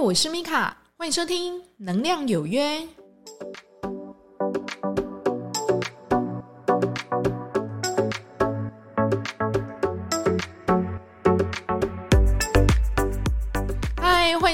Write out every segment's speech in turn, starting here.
我是米卡，欢迎收听《能量有约》。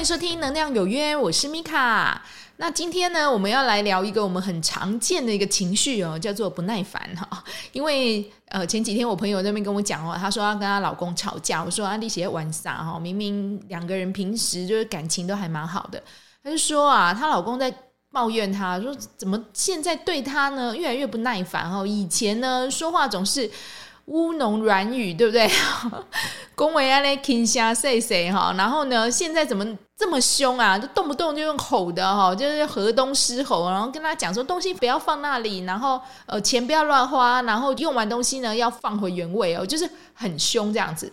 迎收听《能量有约》，我是米卡。那今天呢，我们要来聊一个我们很常见的一个情绪哦，叫做不耐烦哈。因为呃，前几天我朋友那边跟我讲哦，她说她跟她老公吵架，我说啊，你写玩啥哈？明明两个人平时就是感情都还蛮好的，她就说啊，她老公在抱怨她说，怎么现在对她呢越来越不耐烦哈？以前呢说话总是。乌浓软语，对不对？恭维啊嘞，听下谁谁哈？然后呢，现在怎么这么凶啊？就动不动就用吼的哈，就是河东狮吼，然后跟他讲说东西不要放那里，然后呃钱不要乱花，然后用完东西呢要放回原位哦，就是很凶这样子。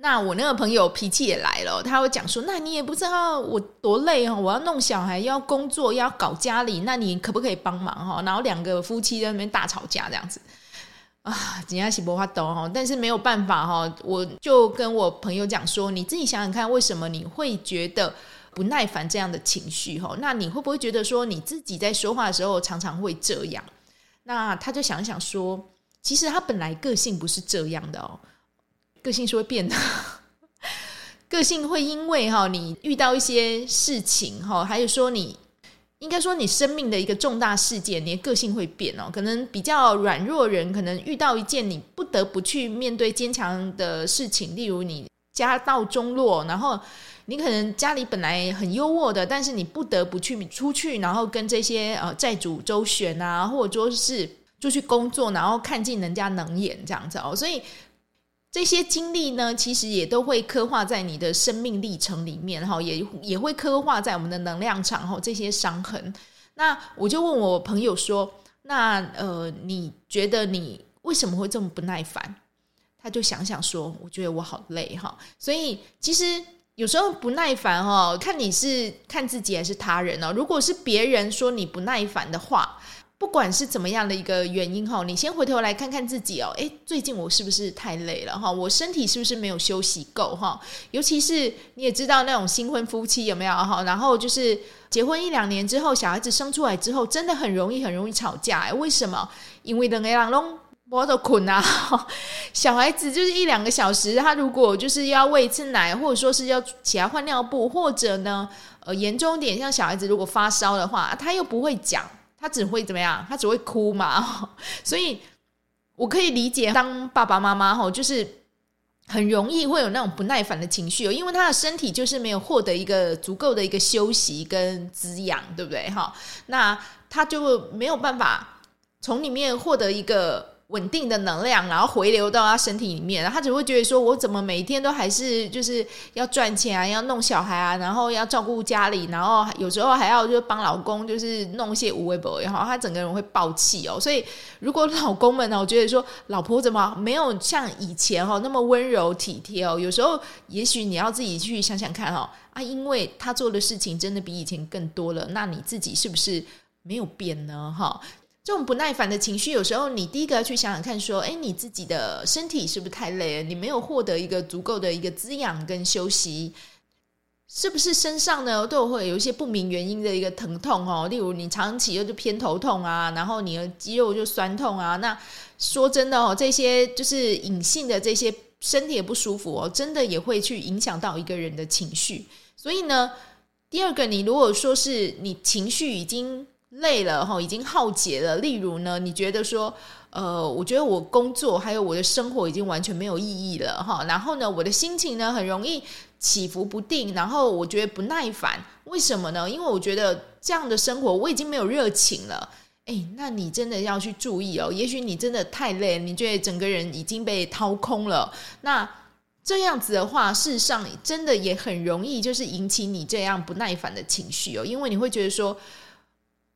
那我那个朋友脾气也来了，他会讲说：那你也不知道我多累哦，我要弄小孩，要工作，要搞家里，那你可不可以帮忙哈？然后两个夫妻在那边大吵架这样子。啊，人家是无法懂哈，但是没有办法哈，我就跟我朋友讲说，你自己想想看，为什么你会觉得不耐烦这样的情绪哈？那你会不会觉得说你自己在说话的时候常常会这样？那他就想想说，其实他本来个性不是这样的哦，个性是会变的，个性会因为哈你遇到一些事情哈，还有说你。应该说，你生命的一个重大事件，你的个性会变哦。可能比较软弱人，可能遇到一件你不得不去面对坚强的事情，例如你家道中落，然后你可能家里本来很优渥的，但是你不得不去出去，然后跟这些呃债主周旋啊，或者说是出去工作，然后看尽人家冷眼这样子哦，所以。这些经历呢，其实也都会刻画在你的生命历程里面，哈，也也会刻画在我们的能量场，哈，这些伤痕。那我就问我朋友说：“那呃，你觉得你为什么会这么不耐烦？”他就想想说：“我觉得我好累，哈。”所以其实有时候不耐烦，哈，看你是看自己还是他人哦。如果是别人说你不耐烦的话，不管是怎么样的一个原因哈，你先回头来看看自己哦。诶，最近我是不是太累了哈？我身体是不是没有休息够哈？尤其是你也知道那种新婚夫妻有没有哈？然后就是结婚一两年之后，小孩子生出来之后，真的很容易很容易吵架。为什么？因为等个人都没得困啊。小孩子就是一两个小时，他如果就是要喂一次奶，或者说是要起来换尿布，或者呢，呃，严重点，像小孩子如果发烧的话，他又不会讲。他只会怎么样？他只会哭嘛，所以我可以理解，当爸爸妈妈吼，就是很容易会有那种不耐烦的情绪哦，因为他的身体就是没有获得一个足够的一个休息跟滋养，对不对？哈，那他就没有办法从里面获得一个。稳定的能量，然后回流到他身体里面，然后他只会觉得说：“我怎么每天都还是就是要赚钱啊，要弄小孩啊，然后要照顾家里，然后有时候还要就帮老公就是弄一些无微不，然后他整个人会爆气哦。所以如果老公们呢，我觉得说老婆怎么没有像以前哦那么温柔体贴哦？有时候也许你要自己去想想看哦啊，因为他做的事情真的比以前更多了，那你自己是不是没有变呢？哈。这种不耐烦的情绪，有时候你第一个要去想想看，说，哎，你自己的身体是不是太累了？你没有获得一个足够的一个滋养跟休息，是不是身上呢都会有一些不明原因的一个疼痛哦？例如你长期又就偏头痛啊，然后你的肌肉就酸痛啊。那说真的哦，这些就是隐性的这些身体也不舒服哦，真的也会去影响到一个人的情绪。所以呢，第二个，你如果说是你情绪已经累了哈，已经耗竭了。例如呢，你觉得说，呃，我觉得我工作还有我的生活已经完全没有意义了哈。然后呢，我的心情呢很容易起伏不定，然后我觉得不耐烦。为什么呢？因为我觉得这样的生活我已经没有热情了。诶，那你真的要去注意哦。也许你真的太累，你觉得整个人已经被掏空了。那这样子的话，事实上真的也很容易就是引起你这样不耐烦的情绪哦，因为你会觉得说。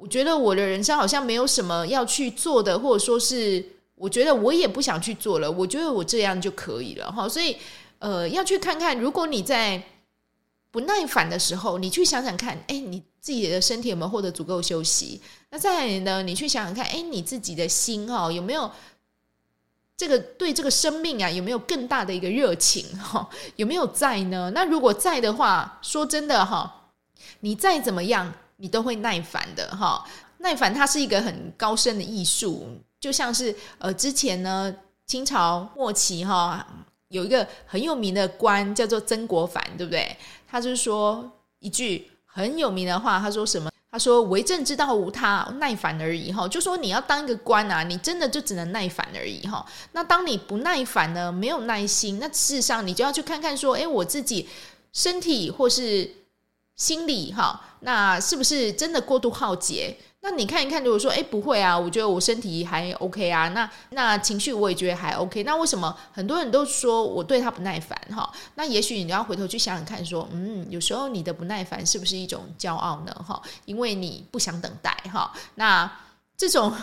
我觉得我的人生好像没有什么要去做的，或者说是我觉得我也不想去做了。我觉得我这样就可以了哈。所以呃，要去看看，如果你在不耐烦的时候，你去想想看，哎，你自己的身体有没有获得足够休息？那再来呢，你去想想看，哎，你自己的心哈有没有这个对这个生命啊有没有更大的一个热情哈？有没有在呢？那如果在的话，说真的哈。你再怎么样，你都会耐烦的哈。耐烦它是一个很高深的艺术，就像是呃之前呢清朝末期哈有一个很有名的官叫做曾国藩，对不对？他就是说一句很有名的话，他说什么？他说：“为政之道无他，耐烦而已。”哈，就说你要当一个官啊，你真的就只能耐烦而已。哈，那当你不耐烦呢，没有耐心，那事实上你就要去看看说，诶，我自己身体或是心理，哈，那是不是真的过度耗竭？那你看一看，如果说，哎，不会啊，我觉得我身体还 OK 啊，那那情绪我也觉得还 OK，那为什么很多人都说我对他不耐烦哈？那也许你要回头去想想看，说，嗯，有时候你的不耐烦是不是一种骄傲呢？哈，因为你不想等待哈。那这种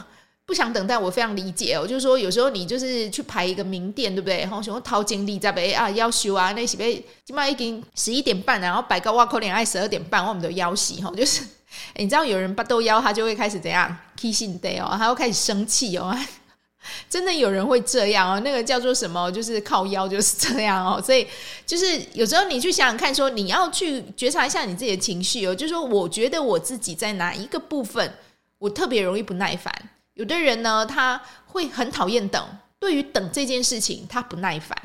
不想等待，我非常理解哦。就是说，有时候你就是去排一个名店，对不对？然后想掏精力在被啊要修啊，那些被起码已经十一点半，然后摆个哇扣脸爱十二点半，我们都要洗哈，就是。你知道有人巴豆腰，他就会开始怎样？kissing day 哦，他会开始生气哦，真的有人会这样哦，那个叫做什么？就是靠腰就是这样哦。所以就是有时候你去想想看，说你要去觉察一下你自己的情绪哦，就是说我觉得我自己在哪一个部分我特别容易不耐烦。有的人呢，他会很讨厌等，对于等这件事情他不耐烦。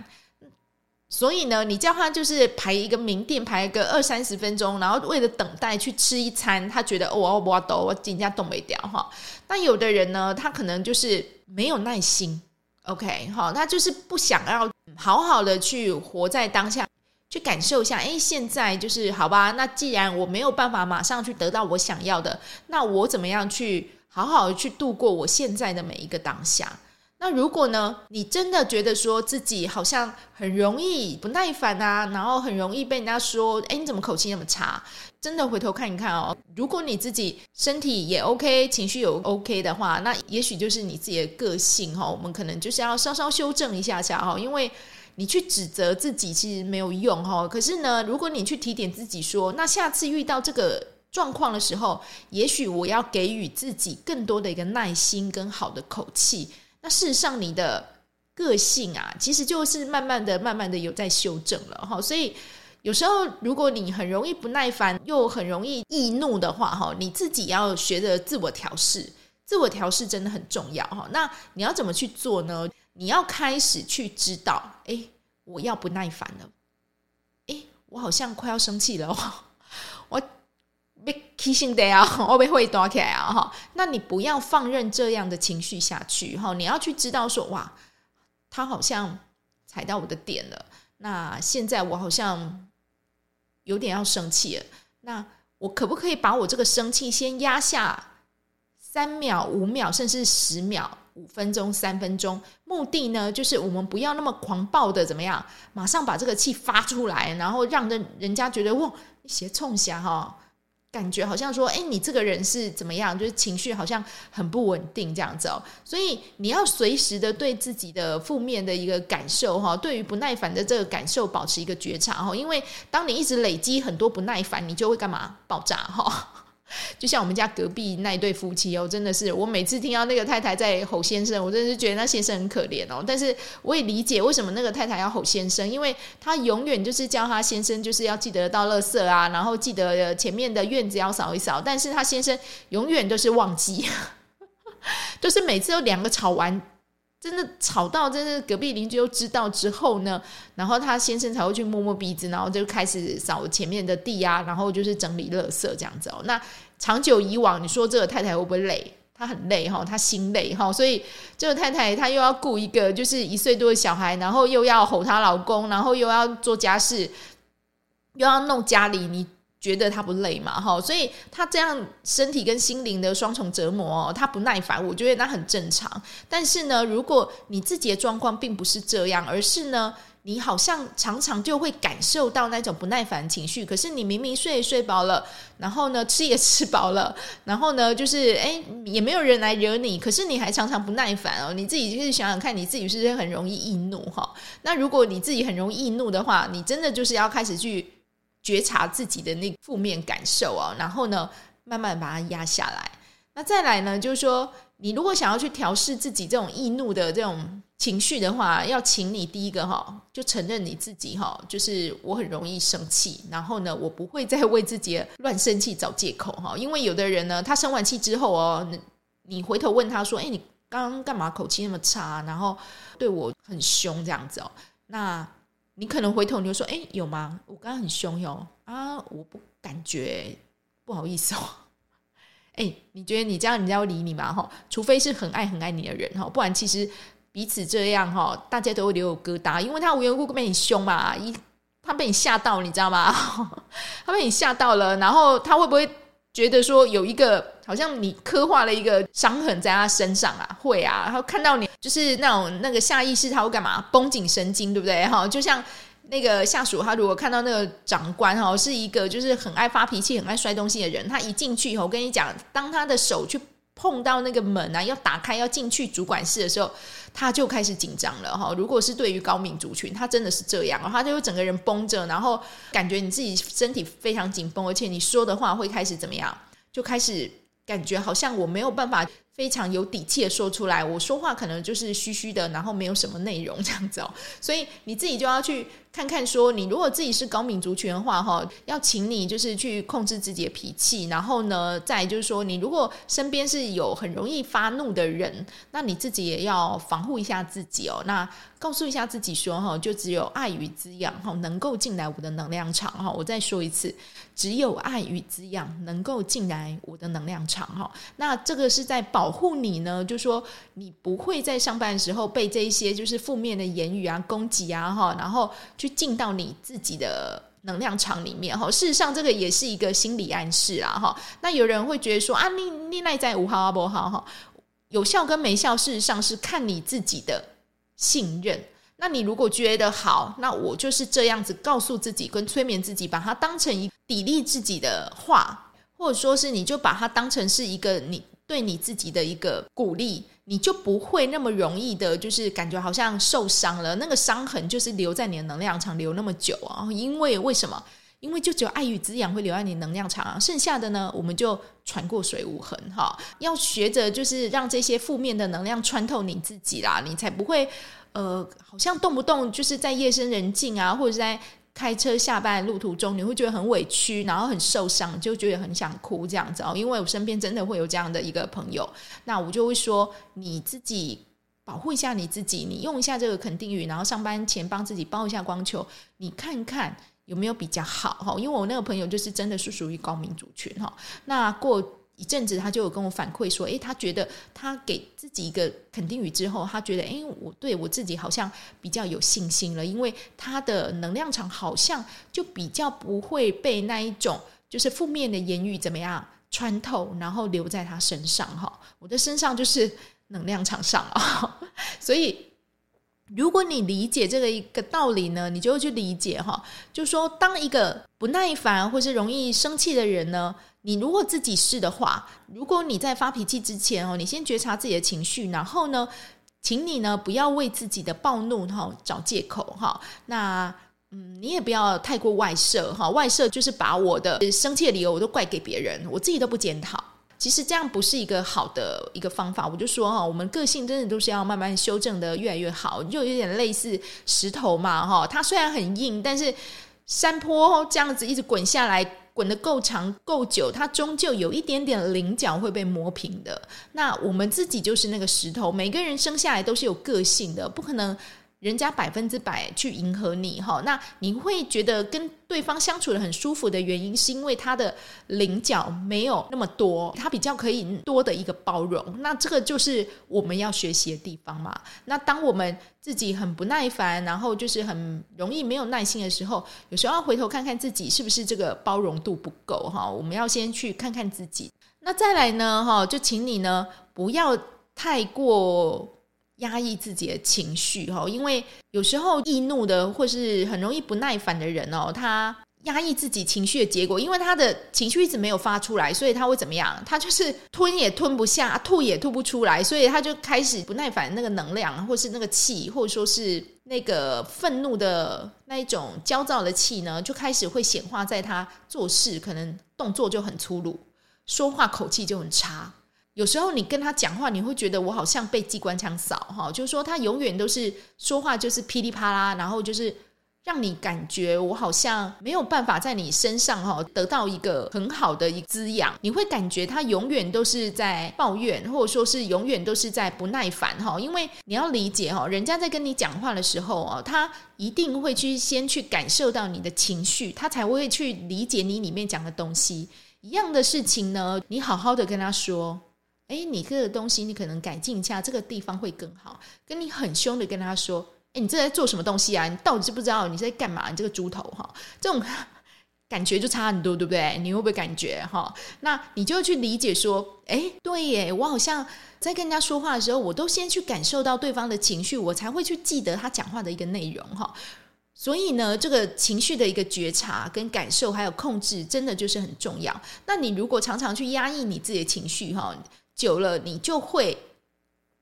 所以呢，你叫他就是排一个名店，排一个二三十分钟，然后为了等待去吃一餐，他觉得哦，我我抖，我今天动没掉哈。那有的人呢，他可能就是没有耐心，OK 哈，他就是不想要好好的去活在当下，去感受一下，哎，现在就是好吧。那既然我没有办法马上去得到我想要的，那我怎么样去好好的去度过我现在的每一个当下？那如果呢，你真的觉得说自己好像很容易不耐烦啊，然后很容易被人家说，哎，你怎么口气那么差？真的回头看一看哦，如果你自己身体也 OK，情绪也 OK 的话，那也许就是你自己的个性哈。我们可能就是要稍稍修正一下下哈，因为你去指责自己其实没有用哈。可是呢，如果你去提点自己说，那下次遇到这个状况的时候，也许我要给予自己更多的一个耐心跟好的口气。那事实上，你的个性啊，其实就是慢慢的、慢慢的有在修正了哈。所以有时候，如果你很容易不耐烦，又很容易易怒的话，哈，你自己要学着自我调试。自我调试真的很重要哈。那你要怎么去做呢？你要开始去知道，哎，我要不耐烦了，哎，我好像快要生气了，我。提醒的啊，我被会躲起来啊哈。那你不要放任这样的情绪下去哈。你要去知道说，哇，他好像踩到我的点了。那现在我好像有点要生气了。那我可不可以把我这个生气先压下三秒、五秒，甚至十秒、五分钟、三分钟？目的呢，就是我们不要那么狂暴的怎么样，马上把这个气发出来，然后让人人家觉得哇，你鞋冲下哈。感觉好像说，哎，你这个人是怎么样？就是情绪好像很不稳定这样子哦。所以你要随时的对自己的负面的一个感受哈，对于不耐烦的这个感受保持一个觉察哈。因为当你一直累积很多不耐烦，你就会干嘛？爆炸哈。就像我们家隔壁那一对夫妻哦，真的是我每次听到那个太太在吼先生，我真的是觉得那先生很可怜哦。但是我也理解为什么那个太太要吼先生，因为他永远就是叫他先生就是要记得倒垃圾啊，然后记得前面的院子要扫一扫。但是他先生永远都是忘记，就是每次都两个吵完，真的吵到真的隔壁邻居都知道之后呢，然后他先生才会去摸摸鼻子，然后就开始扫前面的地啊，然后就是整理垃圾这样子哦。那长久以往，你说这个太太会不会累？她很累哈，她心累哈，所以这个太太她又要顾一个就是一岁多的小孩，然后又要吼她老公，然后又要做家事，又要弄家里，你觉得他不累嘛？哈，所以他这样身体跟心灵的双重折磨，他不耐烦，我觉得那很正常。但是呢，如果你自己的状况并不是这样，而是呢，你好像常常就会感受到那种不耐烦情绪，可是你明明睡也睡饱了，然后呢，吃也吃饱了，然后呢，就是诶，也没有人来惹你，可是你还常常不耐烦哦。你自己就是想想看，你自己是不是很容易易怒哈？那如果你自己很容易易怒的话，你真的就是要开始去觉察自己的那负面感受哦，然后呢，慢慢把它压下来。那再来呢，就是说，你如果想要去调试自己这种易怒的这种情绪的话，要请你第一个哈，就承认你自己哈，就是我很容易生气，然后呢，我不会再为自己乱生气找借口哈，因为有的人呢，他生完气之后哦，你回头问他说，哎，你刚刚干嘛口气那么差，然后对我很凶这样子哦，那你可能回头你就说，哎，有吗？我刚刚很凶哟啊，我不感觉，不好意思哦。哎，你觉得你这样人家会理你吗？哈，除非是很爱很爱你的人哈，不然其实。彼此这样哈，大家都会留有疙瘩，因为他无缘无故被你凶嘛，一他被你吓到，你知道吗？他被你吓到了，然后他会不会觉得说有一个好像你刻画了一个伤痕在他身上啊？会啊，然后看到你就是那种那个下意识他会干嘛？绷紧神经，对不对？哈，就像那个下属，他如果看到那个长官哈是一个就是很爱发脾气、很爱摔东西的人，他一进去以后，我跟你讲，当他的手去。碰到那个门啊，要打开要进去主管室的时候，他就开始紧张了哈。如果是对于高敏族群，他真的是这样，他就会整个人绷着，然后感觉你自己身体非常紧绷，而且你说的话会开始怎么样？就开始感觉好像我没有办法。非常有底气的说出来，我说话可能就是虚虚的，然后没有什么内容这样子哦。所以你自己就要去看看，说你如果自己是高敏族群的话，哈，要请你就是去控制自己的脾气，然后呢，再就是说，你如果身边是有很容易发怒的人，那你自己也要防护一下自己哦。那告诉一下自己说，哈，就只有爱与滋养，哈，能够进来我的能量场，哈。我再说一次，只有爱与滋养能够进来我的能量场，哈。那这个是在保。保护你呢，就说你不会在上班的时候被这一些就是负面的言语啊、攻击啊哈，然后去进到你自己的能量场里面哈。事实上，这个也是一个心理暗示啊哈。那有人会觉得说啊，你你内在五号啊不好哈，有效跟没效，事实上是看你自己的信任。那你如果觉得好，那我就是这样子告诉自己，跟催眠自己，把它当成一砥砺自己的话，或者说是你就把它当成是一个你。对你自己的一个鼓励，你就不会那么容易的，就是感觉好像受伤了。那个伤痕就是留在你的能量场留那么久啊。因为为什么？因为就只有爱与滋养会留在你能量场啊。剩下的呢，我们就船过水无痕哈。要学着就是让这些负面的能量穿透你自己啦，你才不会呃，好像动不动就是在夜深人静啊，或者在。开车下班路途中，你会觉得很委屈，然后很受伤，就觉得很想哭这样子哦。因为我身边真的会有这样的一个朋友，那我就会说，你自己保护一下你自己，你用一下这个肯定语，然后上班前帮自己包一下光球，你看看有没有比较好哈。因为我那个朋友就是真的是属于高敏族群哈，那过。一阵子，他就有跟我反馈说：“诶，他觉得他给自己一个肯定语之后，他觉得，诶，我对我自己好像比较有信心了，因为他的能量场好像就比较不会被那一种就是负面的言语怎么样穿透，然后留在他身上哈。我的身上就是能量场上啊，所以如果你理解这个一个道理呢，你就会去理解哈，就说当一个不耐烦或是容易生气的人呢。”你如果自己是的话，如果你在发脾气之前哦，你先觉察自己的情绪，然后呢，请你呢不要为自己的暴怒哈找借口哈。那嗯，你也不要太过外射哈，外射就是把我的生气的理由我都怪给别人，我自己都不检讨。其实这样不是一个好的一个方法。我就说哈，我们个性真的都是要慢慢修正的越来越好，就有点类似石头嘛哈，它虽然很硬，但是山坡这样子一直滚下来。滚得够长够久，它终究有一点点棱角会被磨平的。那我们自己就是那个石头，每个人生下来都是有个性的，不可能。人家百分之百去迎合你哈，那你会觉得跟对方相处得很舒服的原因，是因为他的棱角没有那么多，他比较可以多的一个包容。那这个就是我们要学习的地方嘛。那当我们自己很不耐烦，然后就是很容易没有耐心的时候，有时候要回头看看自己是不是这个包容度不够哈。我们要先去看看自己。那再来呢哈，就请你呢不要太过。压抑自己的情绪哈，因为有时候易怒的或是很容易不耐烦的人哦，他压抑自己情绪的结果，因为他的情绪一直没有发出来，所以他会怎么样？他就是吞也吞不下，吐也吐不出来，所以他就开始不耐烦，那个能量或是那个气，或者说是那个愤怒的那一种焦躁的气呢，就开始会显化在他做事，可能动作就很粗鲁，说话口气就很差。有时候你跟他讲话，你会觉得我好像被机关枪扫哈，就是说他永远都是说话就是噼里啪啦，然后就是。让你感觉我好像没有办法在你身上哈得到一个很好的一滋养，你会感觉他永远都是在抱怨，或者说是永远都是在不耐烦哈。因为你要理解哈，人家在跟你讲话的时候哦，他一定会去先去感受到你的情绪，他才会去理解你里面讲的东西。一样的事情呢，你好好的跟他说，诶，你这个东西你可能改进一下，这个地方会更好。跟你很凶的跟他说。哎，你这在做什么东西啊？你到底知不知道你在干嘛？你这个猪头哈，这种 感觉就差很多，对不对？你会不会感觉哈？那你就去理解说，哎，对耶，我好像在跟人家说话的时候，我都先去感受到对方的情绪，我才会去记得他讲话的一个内容哈。所以呢，这个情绪的一个觉察跟感受还有控制，真的就是很重要。那你如果常常去压抑你自己的情绪哈，久了你就会。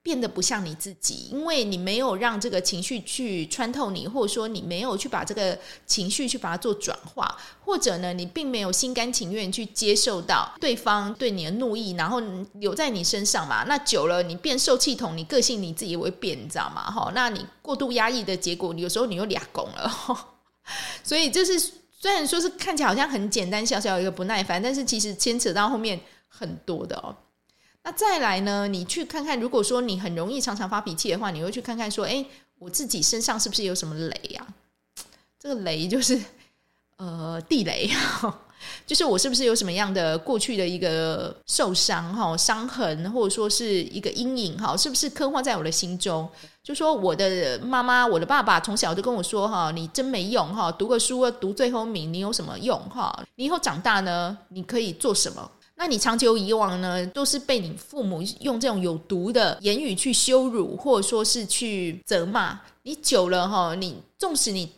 变得不像你自己，因为你没有让这个情绪去穿透你，或者说你没有去把这个情绪去把它做转化，或者呢，你并没有心甘情愿去接受到对方对你的怒意，然后留在你身上嘛。那久了，你变受气筒，你个性你自己也会变，你知道吗？哈，那你过度压抑的结果，有时候你又俩拱了。所以这是虽然说是看起来好像很简单，小小一个不耐烦，但是其实牵扯到后面很多的哦。那再来呢？你去看看，如果说你很容易常常发脾气的话，你会去看看说，诶，我自己身上是不是有什么雷呀？这个雷就是 呃地雷，就是我是不是有什么样的过去的一个受伤哈、伤痕，或者说是一个阴影哈？是不是刻画在我的心中？就说我的妈妈、我的爸爸从小就跟我说哈，你真没用哈，读个书读最后名，你有什么用哈？你以后长大呢，你可以做什么？那你长久以往呢，都是被你父母用这种有毒的言语去羞辱，或者说是去责骂你久了哈。你纵使你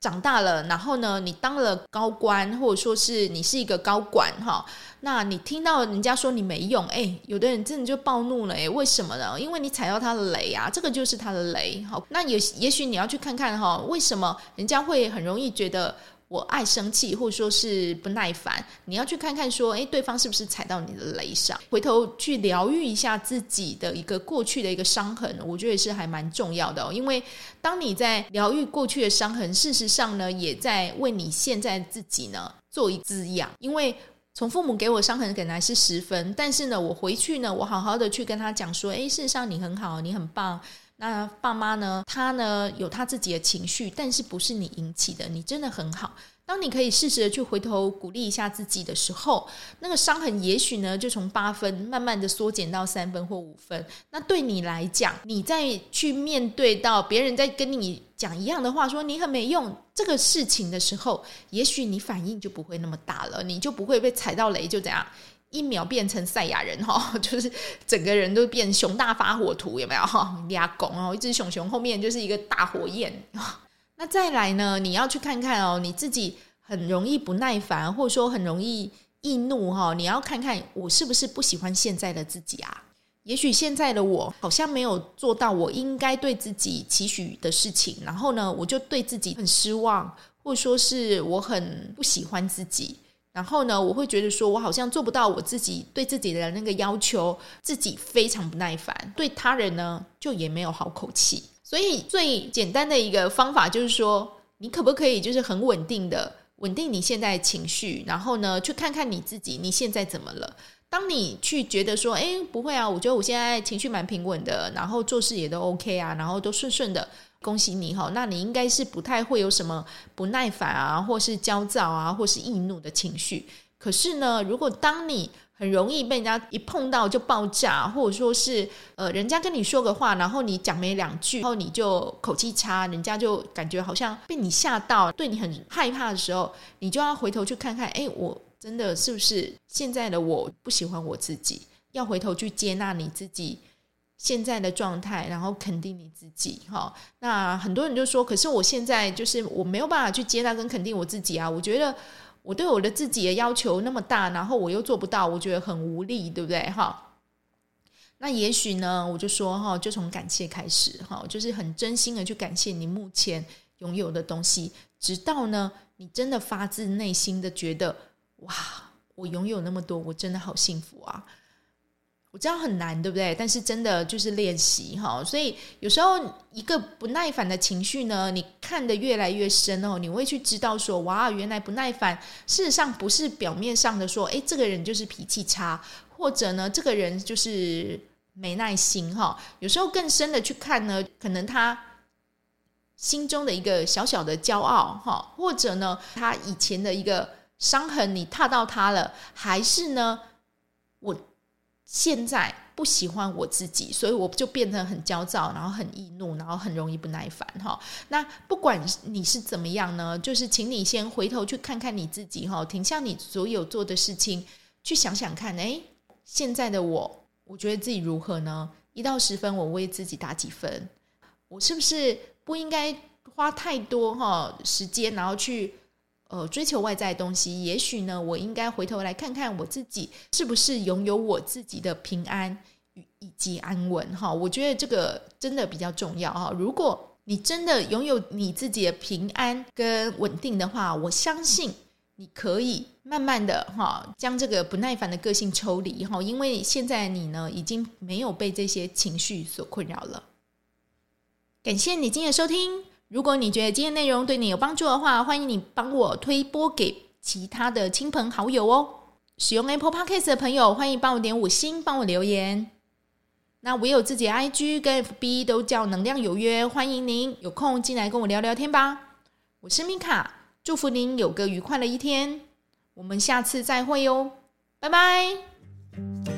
长大了，然后呢，你当了高官，或者说是你是一个高管哈，那你听到人家说你没用，哎，有的人真的就暴怒了，哎，为什么呢？因为你踩到他的雷啊，这个就是他的雷。好，那也也许你要去看看哈，为什么人家会很容易觉得。我爱生气，或者说是不耐烦，你要去看看说，诶，对方是不是踩到你的雷上？回头去疗愈一下自己的一个过去的一个伤痕，我觉得也是还蛮重要的哦。因为当你在疗愈过去的伤痕，事实上呢，也在为你现在自己呢做一滋养。因为从父母给我伤痕本来是十分，但是呢，我回去呢，我好好的去跟他讲说，诶，事实上你很好，你很棒。那爸妈呢？他呢有他自己的情绪，但是不是你引起的？你真的很好。当你可以适时的去回头鼓励一下自己的时候，那个伤痕也许呢就从八分慢慢的缩减到三分或五分。那对你来讲，你再去面对到别人在跟你讲一样的话，说你很没用这个事情的时候，也许你反应就不会那么大了，你就不会被踩到雷，就这样。一秒变成赛亚人哈，就是整个人都变熊大发火图，有没有哈？俩拱哦，一只熊熊后面就是一个大火焰。那再来呢？你要去看看哦，你自己很容易不耐烦，或者说很容易易怒哈。你要看看我是不是不喜欢现在的自己啊？也许现在的我好像没有做到我应该对自己期许的事情，然后呢，我就对自己很失望，或者说是我很不喜欢自己。然后呢，我会觉得说，我好像做不到我自己对自己的那个要求，自己非常不耐烦，对他人呢就也没有好口气。所以最简单的一个方法就是说，你可不可以就是很稳定的稳定你现在情绪，然后呢去看看你自己，你现在怎么了？当你去觉得说，诶，不会啊，我觉得我现在情绪蛮平稳的，然后做事也都 OK 啊，然后都顺顺的。恭喜你哈，那你应该是不太会有什么不耐烦啊，或是焦躁啊，或是易怒的情绪。可是呢，如果当你很容易被人家一碰到就爆炸，或者说是呃，人家跟你说个话，然后你讲没两句，然后你就口气差，人家就感觉好像被你吓到，对你很害怕的时候，你就要回头去看看，诶，我真的是不是现在的我不喜欢我自己？要回头去接纳你自己。现在的状态，然后肯定你自己，哈。那很多人就说，可是我现在就是我没有办法去接纳跟肯定我自己啊。我觉得我对我的自己的要求那么大，然后我又做不到，我觉得很无力，对不对？哈。那也许呢，我就说哈，就从感谢开始，哈，就是很真心的去感谢你目前拥有的东西，直到呢，你真的发自内心的觉得，哇，我拥有那么多，我真的好幸福啊。我知道很难，对不对？但是真的就是练习哈，所以有时候一个不耐烦的情绪呢，你看得越来越深哦，你会去知道说，哇，原来不耐烦，事实上不是表面上的说，诶，这个人就是脾气差，或者呢，这个人就是没耐心哈。有时候更深的去看呢，可能他心中的一个小小的骄傲哈，或者呢，他以前的一个伤痕，你踏到他了，还是呢，我。现在不喜欢我自己，所以我就变得很焦躁，然后很易怒，然后很容易不耐烦哈。那不管你是怎么样呢，就是请你先回头去看看你自己哈，停下你所有做的事情，去想想看，诶，现在的我，我觉得自己如何呢？一到十分，我为自己打几分？我是不是不应该花太多哈时间，然后去？呃，追求外在的东西，也许呢，我应该回头来看看我自己是不是拥有我自己的平安以及安稳哈。我觉得这个真的比较重要哈。如果你真的拥有你自己的平安跟稳定的话，我相信你可以慢慢的哈将这个不耐烦的个性抽离哈，因为现在你呢已经没有被这些情绪所困扰了。感谢你今天的收听。如果你觉得今天内容对你有帮助的话，欢迎你帮我推播给其他的亲朋好友哦。使用 Apple Podcast 的朋友，欢迎帮我点五星，帮我留言。那我有自己 IG 跟 FB 都叫能量有约，欢迎您有空进来跟我聊聊天吧。我是米卡，祝福您有个愉快的一天。我们下次再会哟，拜拜。